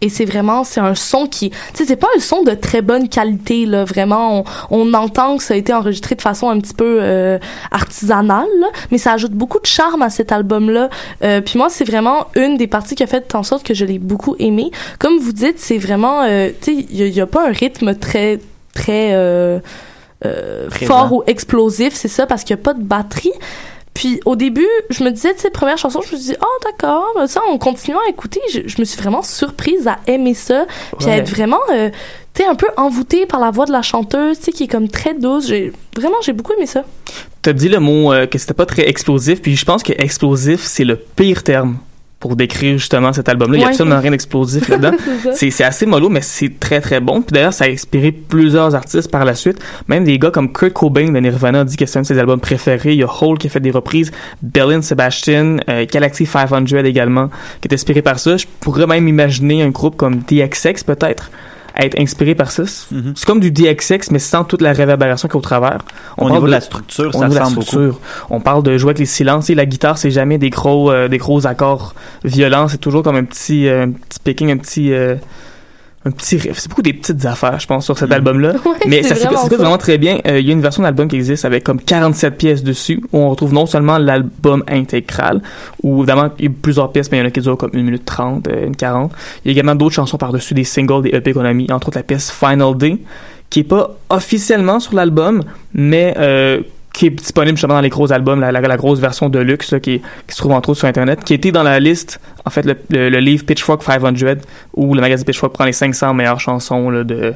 Speaker 4: Et c'est vraiment, c'est un son qui, tu sais, c'est pas un son de très bonne qualité, là. Vraiment, on, on entend que ça a été enregistré de façon un petit peu euh, artisanale, là, mais ça ajoute beaucoup de charme à cet album-là. Euh, puis moi, c'est vraiment une des parties qui a fait en sorte que je l'ai beaucoup aimé. Comme vous dites, c'est vraiment, euh, tu sais, il y, y a pas un rythme très, très euh, euh, fort ou explosif, c'est ça, parce qu'il y a pas de batterie. Puis au début, je me disais, tu sais, première chanson, je me disais, oh d'accord, ça, en continuant à écouter, je, je me suis vraiment surprise à aimer ça, puis à être vraiment, euh, tu sais, un peu envoûtée par la voix de la chanteuse, tu sais, qui est comme très douce. J'ai vraiment, j'ai beaucoup aimé ça.
Speaker 2: T'as dit le mot euh, que c'était pas très explosif, puis je pense que explosif c'est le pire terme pour décrire justement cet album-là. Il y a absolument rien d'explosif là-dedans.
Speaker 4: C'est
Speaker 2: assez mollo, mais c'est très très bon. Puis d'ailleurs, ça a inspiré plusieurs artistes par la suite. Même des gars comme Kurt Cobain de Nirvana dit que c'est un de ses albums préférés. Il y a Hole qui a fait des reprises, Bellin Sebastian, euh, Galaxy 500 également, qui est inspiré par ça. Je pourrais même imaginer un groupe comme DXX peut-être être inspiré par ça. C'est
Speaker 3: Mhm.
Speaker 2: c'est comme du DXX, mais sans toute la réverbération qu'il y a au travers.
Speaker 3: Au
Speaker 2: parle
Speaker 3: niveau de la structure, ça
Speaker 2: niveau de la
Speaker 3: ressemble beaucoup.
Speaker 2: structure. On parle de jouer avec les silences. Et la guitare, c'est jamais des gros, euh, des gros accords violents. C'est toujours comme un petit, euh, un petit picking, un petit, euh, un petit riff. C'est beaucoup des petites affaires, je pense, sur cet
Speaker 3: Mhm.
Speaker 2: album-là.
Speaker 4: Ouais,
Speaker 2: Mais
Speaker 4: c'est
Speaker 2: ça s'écoute
Speaker 4: vraiment
Speaker 2: vraiment très bien. Euh, Il y a une version d'album qui existe avec comme 47 pièces dessus, où on retrouve non seulement l'album intégral, où évidemment il y a plusieurs pièces, mais il y en a qui durent comme 1 minute 30, euh, une 40. Il y a également d'autres chansons par-dessus, des singles, des EP qu'on a mis, entre autres la pièce Final Day, qui est pas officiellement sur l'album, mais euh, qui est disponible justement dans les gros albums, la, la, la grosse version de luxe là, qui, qui se trouve entre autres sur Internet, qui était dans la liste, en fait, le, le, le livre Pitchfork 500, où le magazine Pitchfork prend les 500 meilleures chansons là, de,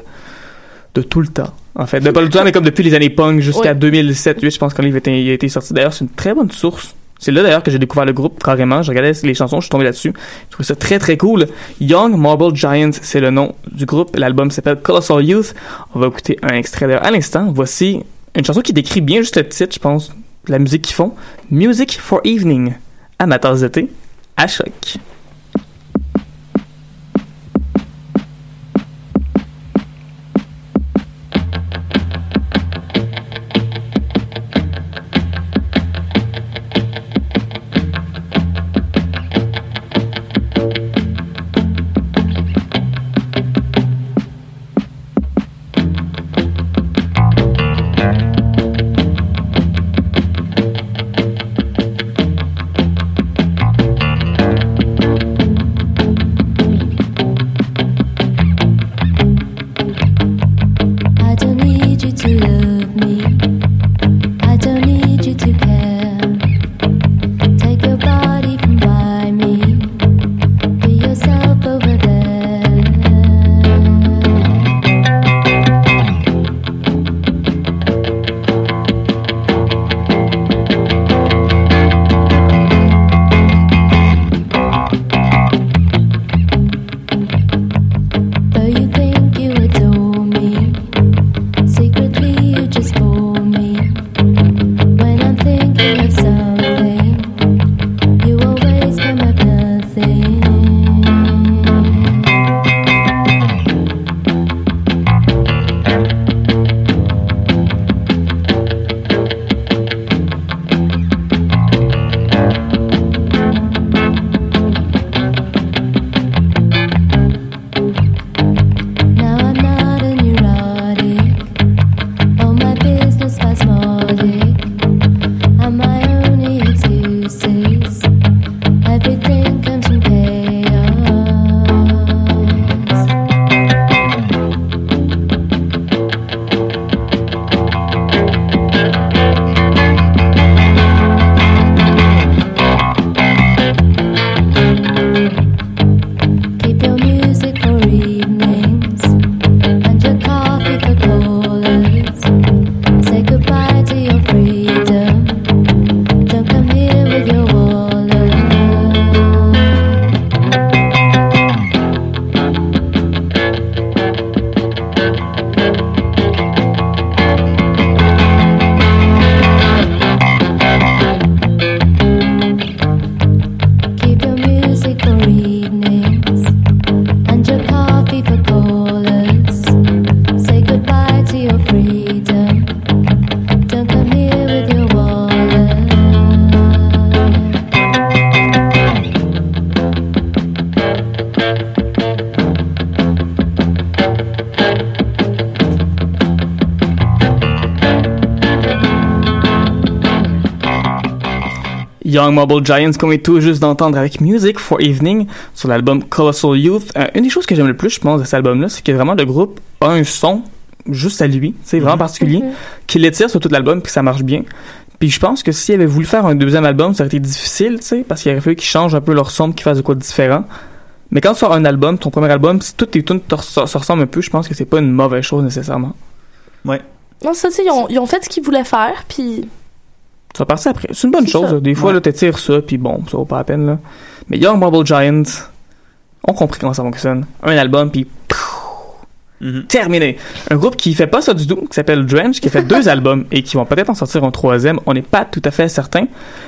Speaker 2: de tout le temps. En fait, de pas le temps, mais comme depuis les années punk jusqu'à
Speaker 4: Ouais.
Speaker 2: 2007-2008, je pense le livre était, il a été sorti. D'ailleurs, c'est une très bonne source. C'est là d'ailleurs que j'ai découvert le groupe carrément. Je regardais les chansons, je suis tombé là-dessus. Je trouvais ça très très cool. Young Marble Giants, c'est le nom du groupe. L'album s'appelle Colossal Youth. On va écouter un extrait d'ailleurs à l'instant. Voici une chanson qui décrit bien juste le titre, je pense, la musique qu'ils font. Music for Evening. Amateurs d'été, à choc. Young Mobile Giants qu'on est tout juste d'entendre avec Music for Evening sur l'album Colossal Youth. Euh, une des choses que j'aime le plus, je pense, de cet album-là, c'est que vraiment le groupe a un son juste à lui, c'est vraiment particulier,
Speaker 4: Mhm.
Speaker 2: qui l'étire sur tout l'album puis que ça marche bien. Puis je pense que s'ils avaient voulu faire un deuxième album, ça aurait été difficile, tu sais, parce qu'il aurait fallu qu'ils changent un peu leur son, qu'ils fassent de quoi de différent. Mais quand tu sors un album, ton premier album, si toutes tes tunes se ressemblent un peu, je pense que c'est pas une mauvaise chose nécessairement.
Speaker 4: Non, ça, tu sais, ils ont fait ce qu'ils voulaient faire, puis
Speaker 2: Ça va passer après. C'est une bonne chose. là. Des fois,
Speaker 3: Ouais.
Speaker 2: là, t'étires ça, puis bon, ça vaut pas la peine, là. Mais Young Mobile Giants ont compris comment ça fonctionne. Un album, puis
Speaker 3: Mhm.
Speaker 2: terminé. Un groupe qui fait pas ça du tout, qui s'appelle Drench, qui a fait deux albums et qui vont peut-être en sortir un troisième. On n'est pas tout à fait certain.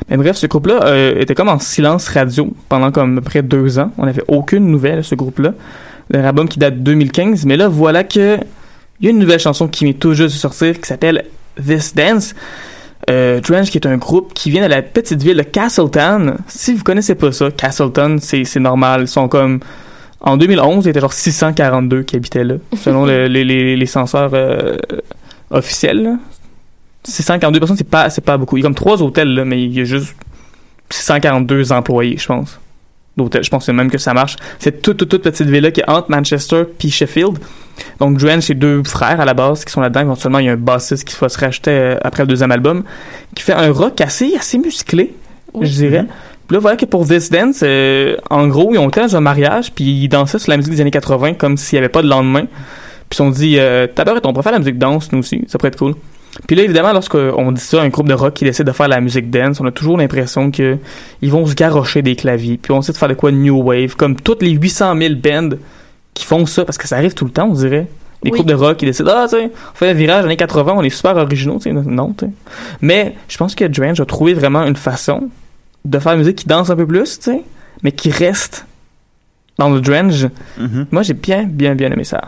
Speaker 2: Mais bref, ce groupe-là euh, était comme en silence radio pendant comme à peu près deux ans. On n'avait aucune nouvelle, ce groupe-là. Un album qui date de 2015. Mais là, voilà que il y a une nouvelle chanson qui vient tout juste de sortir qui s'appelle This Dance. Euh, Drench, qui est un groupe qui vient de la petite ville de Castletown. Si vous connaissez pas ça, Castletown, c'est normal. Ils sont comme en 2011, il y était genre 642 qui habitaient là, selon le- les, les, les censeurs euh, officiels. là. 642 personnes, c'est pas, pas beaucoup. Il y a comme trois hôtels, là, mais il y a juste 642 employés, je pense. D'hôtels, je pense que même que ça marche. C'est toute, toute, toute petite ville-là qui est entre Manchester puis Sheffield. Donc, Joanne, c'est deux frères à la base qui sont là-dedans. Éventuellement, il y a un bassiste qui va se racheter euh, après le deuxième album, qui fait un rock assez, assez musclé,
Speaker 4: Oui.
Speaker 2: je dirais. Puis là, voilà que pour This Dance, euh, en gros, ils ont été dans un mariage, puis ils dansaient sur la musique des années 80 comme s'il n'y avait pas de lendemain. Puis ils se sont dit, euh, Tabaret, on pourrait faire la musique danse, nous aussi, ça pourrait être cool. Puis là, évidemment, lorsqu'on dit ça, un groupe de rock qui décide de faire la musique dance, on a toujours l'impression que ils vont se garrocher des claviers, puis on essaie de faire de quoi new wave, comme toutes les 800 000 bands qui font ça, parce que ça arrive tout le temps, on dirait. Les
Speaker 4: Oui.
Speaker 2: groupes de rock qui décident, ah, tu sais, on fait un virage années 80, on est super originaux, tu sais. Non, tu sais. Mais je pense que Drange a trouvé vraiment une façon de faire une musique qui danse un peu plus, tu sais, mais qui reste dans le Drange.
Speaker 3: Mhm.
Speaker 2: Moi, j'ai bien, bien, bien aimé ça.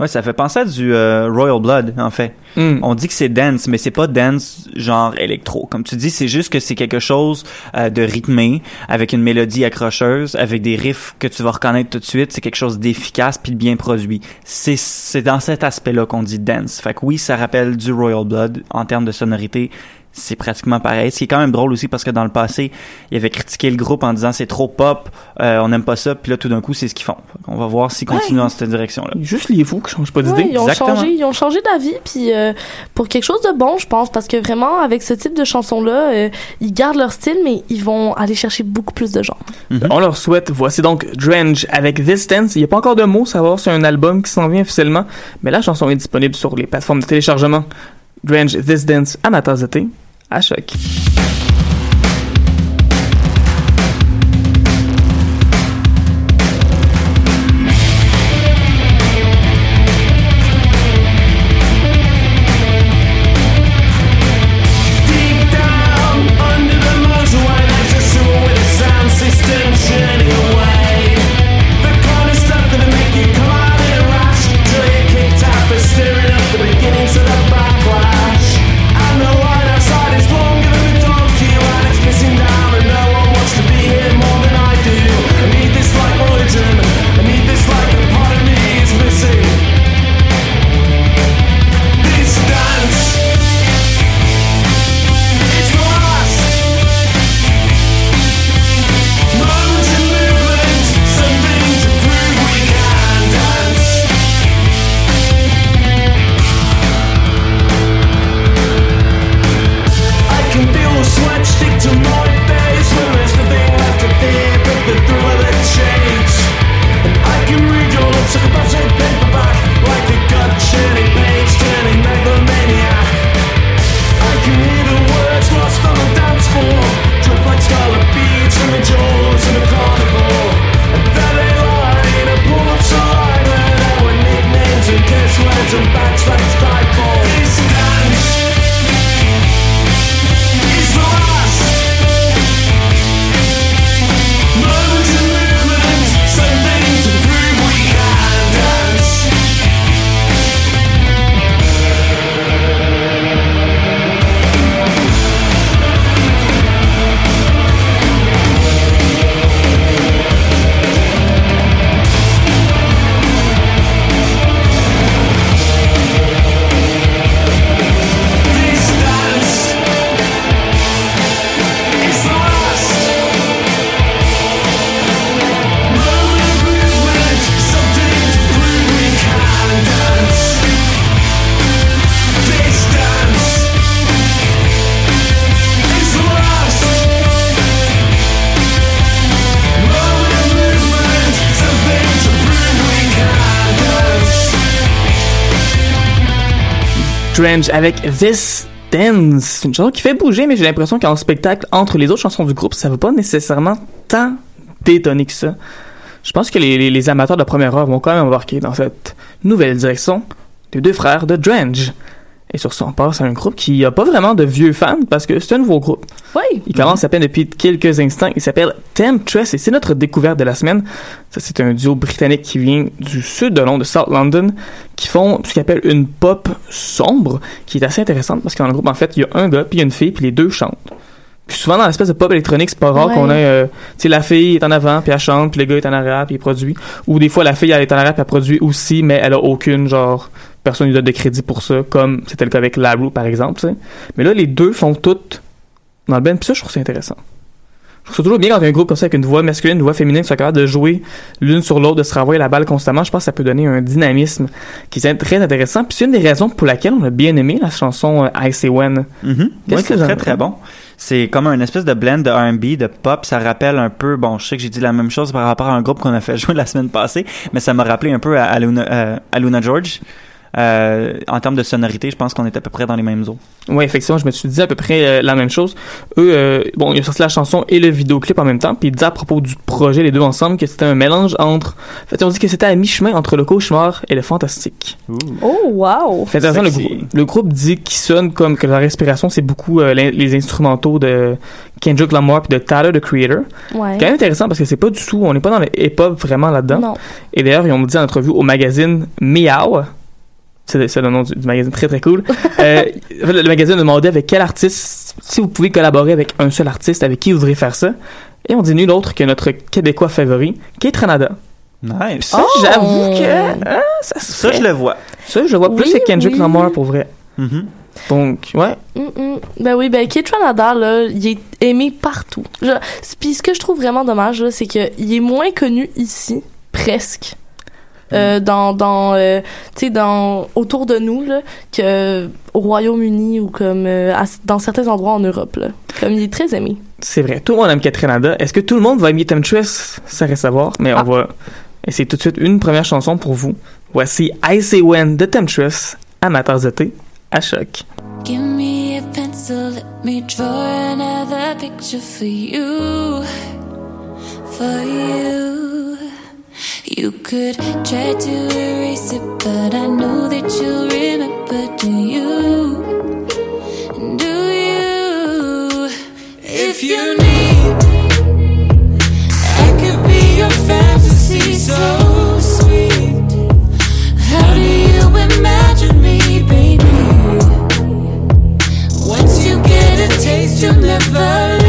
Speaker 3: Ouais, ça fait penser à du euh, Royal Blood, en fait.
Speaker 2: Hmm.
Speaker 3: On dit que c'est dance, mais c'est pas dance genre électro. Comme tu dis, c'est juste que c'est quelque chose euh, de rythmé, avec une mélodie accrocheuse, avec des riffs que tu vas reconnaître tout de suite. C'est quelque chose d'efficace puis de bien produit. C'est c'est dans cet aspect-là qu'on dit dance. Fait que oui, ça rappelle du Royal Blood en termes de sonorité. C'est pratiquement pareil. Ce qui est quand même drôle aussi parce que dans le passé, il avait critiqué le groupe en disant c'est trop pop, euh, on n'aime pas ça. Puis là, tout d'un coup, c'est ce qu'ils font. On va voir s'ils continuent dans cette direction-là.
Speaker 2: Juste les fous qui changent pas
Speaker 4: Ouais,
Speaker 2: d'idée.
Speaker 4: ils ont
Speaker 3: Exactement.
Speaker 4: changé, ils ont changé d'avis, puis euh, pour quelque chose de bon, je pense, parce que vraiment avec ce type de chanson là, euh, ils gardent leur style, mais ils vont aller chercher beaucoup plus de gens.
Speaker 3: Mhm.
Speaker 2: On leur souhaite. Voici donc Drange avec This Dance. Il n'y a pas encore de mots, savoir si c'est un album qui s'en vient officiellement, mais la chanson est disponible sur les plateformes de téléchargement. Drange This Dance à ma tasse de thé, à choc. Drench avec This Dance. C'est une chanson qui fait bouger, mais j'ai l'impression qu'en spectacle, entre les autres chansons du groupe, ça va pas nécessairement tant détonner que ça. Je pense que les, les- amateurs de première heure vont quand même embarquer dans cette nouvelle direction des deux frères de Drench. Et sur ça, on passe à un groupe qui a pas vraiment de vieux fans parce que c'est un nouveau groupe.
Speaker 4: Oui.
Speaker 2: Il commence à peine depuis quelques instants. Il s'appelle Temptress et c'est notre découverte de la semaine. Ça, c'est un duo britannique qui vient du sud de Londres, de South London, qui font ce qu'ils appellent une pop sombre, qui est assez intéressante parce que dans le groupe, en fait, il y a un gars puis il y a une fille puis les deux chantent. Puis souvent dans l'espèce de pop électronique, c'est pas rare
Speaker 4: Ouais.
Speaker 2: qu'on ait, euh, tu sais, la fille est en avant puis elle chante puis le gars est en arrière puis il produit. Ou des fois la fille elle est en arrière puis elle produit aussi, mais elle a aucune genre personne lui donne de crédit pour ça, comme c'était le cas avec Larue par exemple. Mais là, les deux font toutes dans le band, puis ça, je trouve ça intéressant. Je trouve ça toujours bien quand il y a un groupe comme ça avec une voix masculine, une voix féminine qui sont capables de jouer l'une sur l'autre, de se renvoyer la balle constamment. Je pense que ça peut donner un dynamisme qui est très intéressant. Puis c'est une des raisons pour laquelle on a bien aimé la chanson I Say When.
Speaker 3: Ouais,
Speaker 2: que
Speaker 3: c'est très très bon. C'est comme un espèce de blend de R&B, de pop. Ça rappelle un peu, bon, je sais que j'ai dit la même chose par rapport à un groupe qu'on a fait jouer la semaine passée, mais ça m'a rappelé un peu à, à Luna, euh, à Luna George. Euh, en termes de sonorité, je pense qu'on est à peu près dans les mêmes eaux.
Speaker 2: Ouais, effectivement, je me suis dit à peu près euh, la même chose. Eux, euh, bon, ils ont sorti la chanson et le vidéoclip en même temps, puis ils disaient à propos du projet, les deux ensemble, que c'était un mélange entre... En fait, on dit que c'était à mi-chemin entre le cauchemar et le fantastique.
Speaker 4: Oh, wow.
Speaker 2: C'est intéressant, le, grou- le groupe dit qu'il sonne comme que la respiration, c'est beaucoup euh, les instrumentaux de Kendrick Lamar puis de Tyler, the Creator.
Speaker 4: Ouais.
Speaker 2: C'est quand même intéressant parce que c'est pas du tout, on n'est pas dans le hip-hop vraiment là-dedans.
Speaker 4: Non.
Speaker 2: Et d'ailleurs, ils ont dit en entrevue au magazine Meow, c'est c'est le nom du, du magazine très très cool. euh, le, le magazine a demandé avec quel artiste, si vous pouvez collaborer avec un seul artiste, avec qui vous voudriez faire ça. Et on dit nul autre que notre Québécois favori, Kate Ranada.
Speaker 3: Nice.
Speaker 2: Ça,
Speaker 4: Oh!
Speaker 2: j'avoue que hein, ça se
Speaker 3: Ça,
Speaker 2: fait.
Speaker 3: je le vois.
Speaker 2: Ça, je le vois plus que Kendrick
Speaker 4: oui.
Speaker 2: Lamar pour vrai.
Speaker 3: Mhm.
Speaker 2: Donc, ouais,
Speaker 4: Mm, mm. Ben oui, ben Kate Ranada, là, il est aimé partout. Je, puis ce que je trouve vraiment dommage, là, c'est qu'il est moins connu ici, presque. Euh, dans dans euh, tu sais dans autour de nous là que au Royaume-Uni ou comme euh, à- dans certains endroits en Europe là comme il est très aimé
Speaker 2: c'est vrai. Tout le monde aime Kate Ranada. Est-ce que tout le monde va aimer Temptress? Ça reste à voir, mais
Speaker 4: Ah.
Speaker 2: on va essayer tout de suite une première chanson pour vous. Voici I Say When de Temptress, amateurs de thé, à choc.
Speaker 5: Give me a pencil, let me draw another picture for you. For you. You could try to erase it, but I know that you'll remember. Do you? Do you? If you need, I could be your fantasy so sweet. How do you imagine me, baby? Once you get a taste, you'll never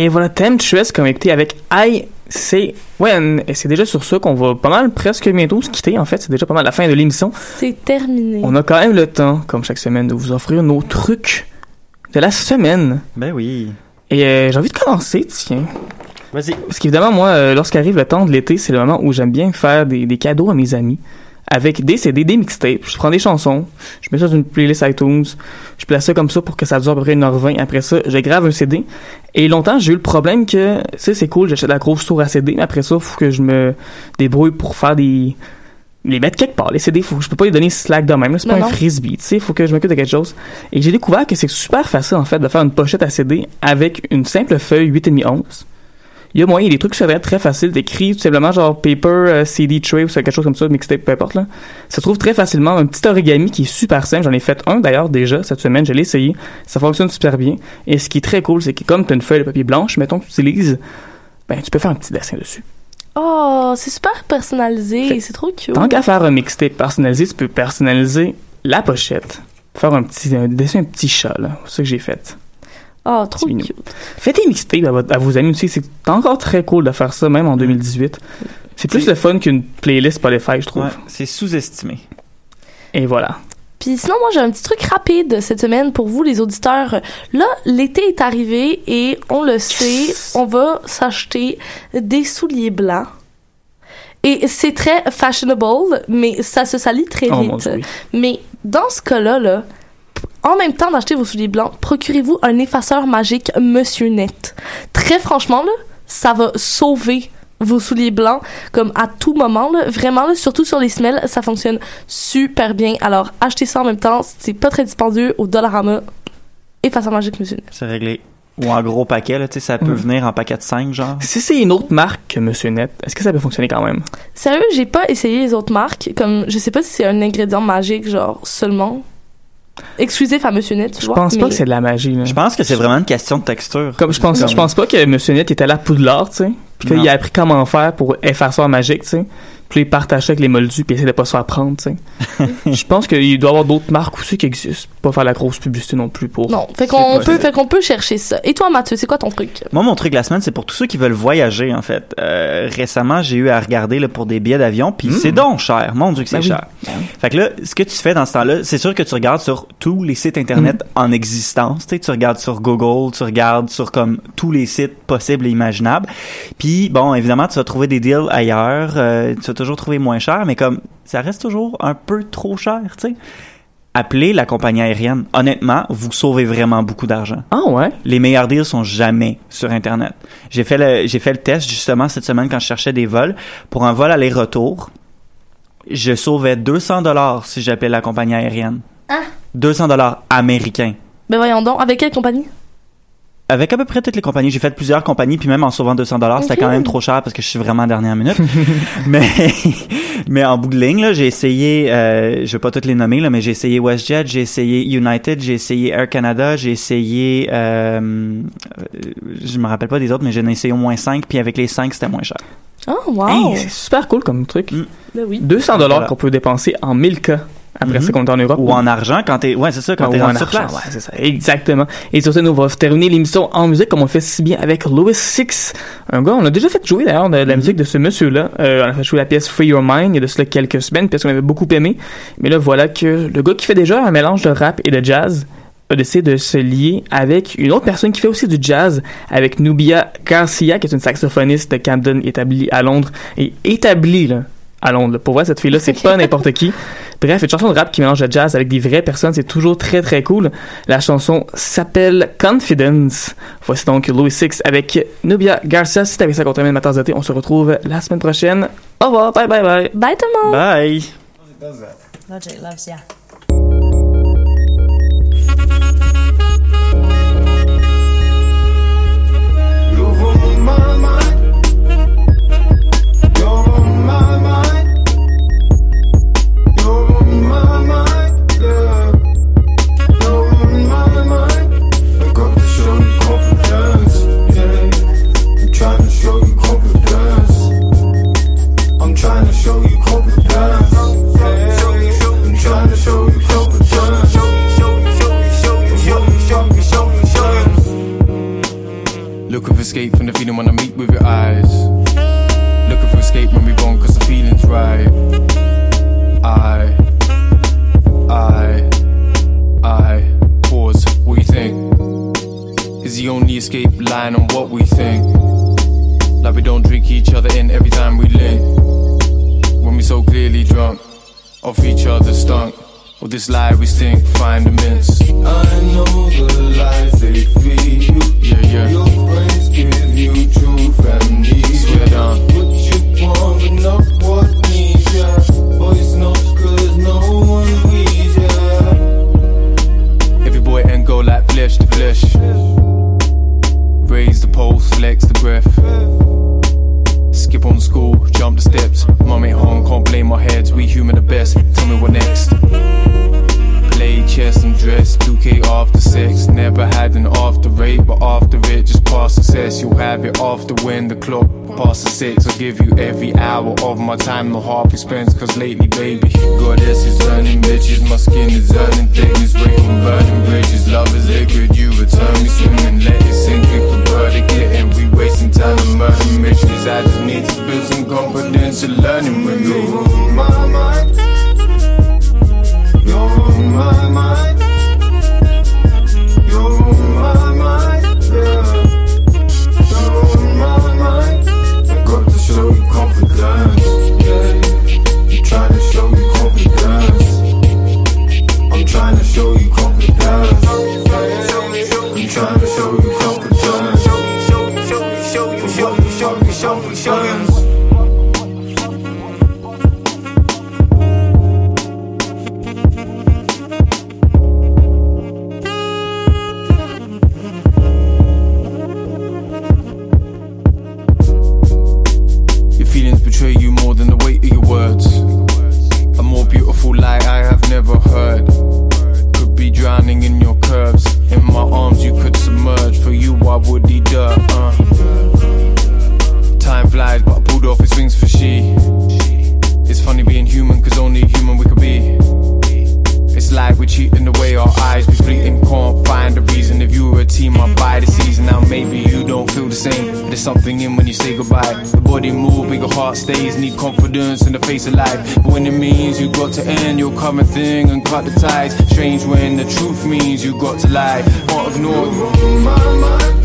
Speaker 2: Et voilà, thème Tress connecté avec I Say When. Et c'est déjà sur ça qu'on va pas mal presque bientôt se quitter. En fait, c'est déjà pas mal la fin de l'émission.
Speaker 4: C'est terminé.
Speaker 2: On a quand même le temps, comme chaque semaine, de vous offrir nos trucs de la semaine.
Speaker 3: Ben oui.
Speaker 2: Et euh, j'ai envie de commencer, tiens.
Speaker 3: Vas-y.
Speaker 2: Parce qu'évidemment, moi, euh, lorsqu'arrive le temps de l'été, c'est le moment où j'aime bien faire des, des cadeaux à mes amis. Avec des CD, des mixtapes. Je prends des chansons, je mets ça dans une playlist iTunes, je place ça comme ça pour que ça dure à peu près 1h20. Après ça, je grave un CD. Et longtemps, j'ai eu le problème que, tu sais, c'est cool, j'achète la grosse tour à CD, mais après ça, faut que je me débrouille pour faire des... Les mettre quelque part, les CD, faut, je peux pas les donner slack de même, c'est pas
Speaker 4: non.
Speaker 2: un frisbee, tu sais, faut que je m'occupe de quelque chose. Et j'ai découvert que c'est super facile, en fait, de faire une pochette à CD avec une simple feuille 8,5-11. Il y a moyen, des trucs sur Internet très faciles, d'écrire tout simplement genre paper, euh, CD tray ou quelque chose comme ça, mixtape, peu importe là. Ça se trouve très facilement, un petit origami qui est super simple, j'en ai fait un d'ailleurs déjà cette semaine, je l'ai essayé, ça fonctionne super bien. Et ce qui est très cool, c'est que comme tu as une feuille de papier blanche, mettons que tu utilises, ben tu peux faire un petit dessin dessus.
Speaker 4: Oh, c'est super personnalisé. C'est trop cute.
Speaker 2: Tant qu'à faire un mixtape personnalisé, tu peux personnaliser la pochette. Faire un petit un dessin, un petit chat là, c'est ça que j'ai fait.
Speaker 4: Oh, trop cute.
Speaker 2: Faites des mixtapes à, votre- à vos amis aussi. C'est encore très cool de faire ça, même en 2018. C'est plus le fun qu'une playlist Spotify, je trouve.
Speaker 3: Ouais, c'est sous-estimé.
Speaker 2: Et voilà.
Speaker 4: Puis sinon, moi, j'ai un petit truc rapide cette semaine pour vous, les auditeurs. Là, l'été est arrivé et on le sait, on va s'acheter des souliers blancs. Et c'est très fashionable, mais ça se salit très
Speaker 2: Oh
Speaker 4: vite.
Speaker 2: mon dieu. oui.
Speaker 4: Mais dans ce cas-là, là, en même temps d'acheter vos souliers blancs, procurez-vous un effaceur magique Monsieur Net. Très franchement, là, ça va sauver vos souliers blancs comme à tout moment là. vraiment là, surtout sur les semelles ça fonctionne super bien alors achetez ça en même temps c'est pas très dispendieux au Dollarama effaceur magique Monsieur Net
Speaker 3: C'est réglé. Ou en gros paquet, là, tu sais, ça peut venir en paquet de 5, genre.
Speaker 2: Si c'est une autre marque que Monsieur Net, est-ce que ça peut fonctionner quand même?
Speaker 4: sérieux j'ai pas essayé les autres marques comme je sais pas si c'est un ingrédient magique genre seulement exclusif à Monsieur Net tu
Speaker 2: Je
Speaker 4: vois,
Speaker 2: pense pas que c'est de la magie. Là.
Speaker 3: Je pense que c'est vraiment une question de texture.
Speaker 2: Comme je pense,
Speaker 3: Comme-
Speaker 2: je pense pas que Monsieur Net était là pour de l'art, tu sais. Puis qu'il a appris comment faire pour effaceur magique, tu sais. Puis il partage ça avec les moldus puis essaie de pas se faire prendre, tu sais. je pense qu'il doit y avoir d'autres marques aussi qui existent. Pas faire la grosse publicité non plus pour.
Speaker 4: non fait qu'on peut fait qu'on peut chercher ça et toi Mathieu c'est quoi ton truc?
Speaker 3: Moi, mon truc la semaine, c'est pour tous ceux qui veulent voyager, en fait. Euh, récemment, j'ai eu à regarder là, pour des billets d'avion, puis
Speaker 2: Mm.
Speaker 3: c'est donc cher. Mon Dieu que c'est
Speaker 2: Ben oui.
Speaker 3: cher. Fait que là, ce que tu fais dans ce temps-là, c'est sûr que tu regardes sur tous les sites Internet en existence. Tu sais, tu regardes sur Google, tu regardes sur comme tous les sites possibles et imaginables. Puis, bon, évidemment, tu vas trouver des deals ailleurs. euh, tu vas toujours trouver moins cher, mais comme ça reste toujours un peu trop cher, tu sais. Appelez la compagnie aérienne. Honnêtement, vous sauvez vraiment beaucoup d'argent
Speaker 2: Ah ouais?
Speaker 3: les meilleurs deals sont jamais sur internet. J'ai fait le j'ai fait le test justement cette semaine quand je cherchais des vols pour un vol aller-retour. Je sauvais 200 dollars si j'appelais la compagnie aérienne.
Speaker 4: Ah.
Speaker 3: 200 dollars américains.
Speaker 4: ben voyons donc avec quelle compagnie?
Speaker 3: Avec à peu près toutes les compagnies, j'ai fait plusieurs compagnies puis même en sauvant 200 dollars, c'était quand même trop cher parce que je suis vraiment à la dernière minute. mais mais en bout de ligne là, j'ai essayé euh, je vais pas toutes les nommer là, mais j'ai essayé WestJet, j'ai essayé United, j'ai essayé Air Canada, j'ai essayé euh, euh, je me rappelle pas des autres mais j'en ai essayé au moins 5 puis avec les 5 c'était moins cher.
Speaker 4: oh wow
Speaker 2: Hey, c'est super cool comme truc.
Speaker 3: Mm.
Speaker 4: ben oui
Speaker 2: 200 dollars
Speaker 3: Voilà.
Speaker 2: qu'on peut dépenser en 1000 cas après
Speaker 3: Mhm.
Speaker 2: ça qu'on est en Europe.
Speaker 3: Ou en argent quand t'es ouais, c'est ça quand t'es
Speaker 2: ou en
Speaker 3: en sur
Speaker 2: argent,
Speaker 3: place.
Speaker 2: ouais, c'est ça, exactement. Et sur ce, nous, on va terminer l'émission en musique comme on fait si bien avec Louis Six. Un gars, on a déjà fait jouer d'ailleurs de la
Speaker 3: Mhm.
Speaker 2: musique de ce monsieur-là. Euh, on a fait jouer la pièce Free Your Mind il y a de cela quelques semaines, pièce qu'on avait beaucoup aimé. Mais là, voilà que le gars qui fait déjà un mélange de rap et de jazz a décidé de se lier avec une autre personne qui fait aussi du jazz, avec Nubia Garcia, qui est une saxophoniste de Camden établie à Londres, et établie, là, à Londres. Pour vrai, cette fille-là, c'est pas n'importe qui. Bref, une chanson de rap qui mélange le jazz avec des vraies personnes, c'est toujours très très cool. La chanson s'appelle Confidence. Voici donc Louis Six avec Nubia Garcia. C'est avec ça qu'on termine ma tasse de thé. On se retrouve la semaine prochaine. Au revoir, bye bye bye.
Speaker 4: bye tout le monde
Speaker 3: Bye.
Speaker 7: Logic loves ya.
Speaker 8: Looking for escape from the feeling when I meet with your eyes. Looking for escape when we wrong cause the feeling's right. I, I, I, pause, what you think? Is the only escape lying on what we think? Like we don't drink each other in every time we link. When we so clearly drunk, off each other's stunk. Or this lie we stink, find the mints.
Speaker 9: I know the lies they feed you.
Speaker 8: Yeah, yeah.
Speaker 9: Your friends give you truth and need
Speaker 8: Swear down.
Speaker 9: Put you on up what needs ya. Voice notes cause no one reads ya.
Speaker 8: Every boy and go like flesh to flesh. Raise the pulse, flex the breath. Skip on school, jump the steps. Ain't home, can't blame my heads. We human the best. Tell me what next. Play chess, I'm dressed. 2K after sex. Never had an after rate, but after it, just past success. You'll have it after when the clock passes six. I'll give you every hour of my time, no half expense. Cause lately, baby, goddess is turning bitches. My skin is earning thickness. On burning bridges. Love is liquid, you return me swimming. Let it sink, could burn it, getting. We wasting time to murder missions. I just need to build some confidence and learning with
Speaker 9: You're my mind. On my mind. I
Speaker 8: dirt. Uh. Time flies, but I pulled off his wings for she. It's funny being human, cause only human we could be. It's like we're cheating away our eyes, we fleeting, can't find a reason. If you were a team, I'd buy the season. Now maybe you don't feel the same. But there's something in when you say goodbye. The body move, but your heart stays. Need confidence in the face of life. But when it means you got to end your common thing and cut the ties. Strange when the truth means you got to lie. Can't ignore you.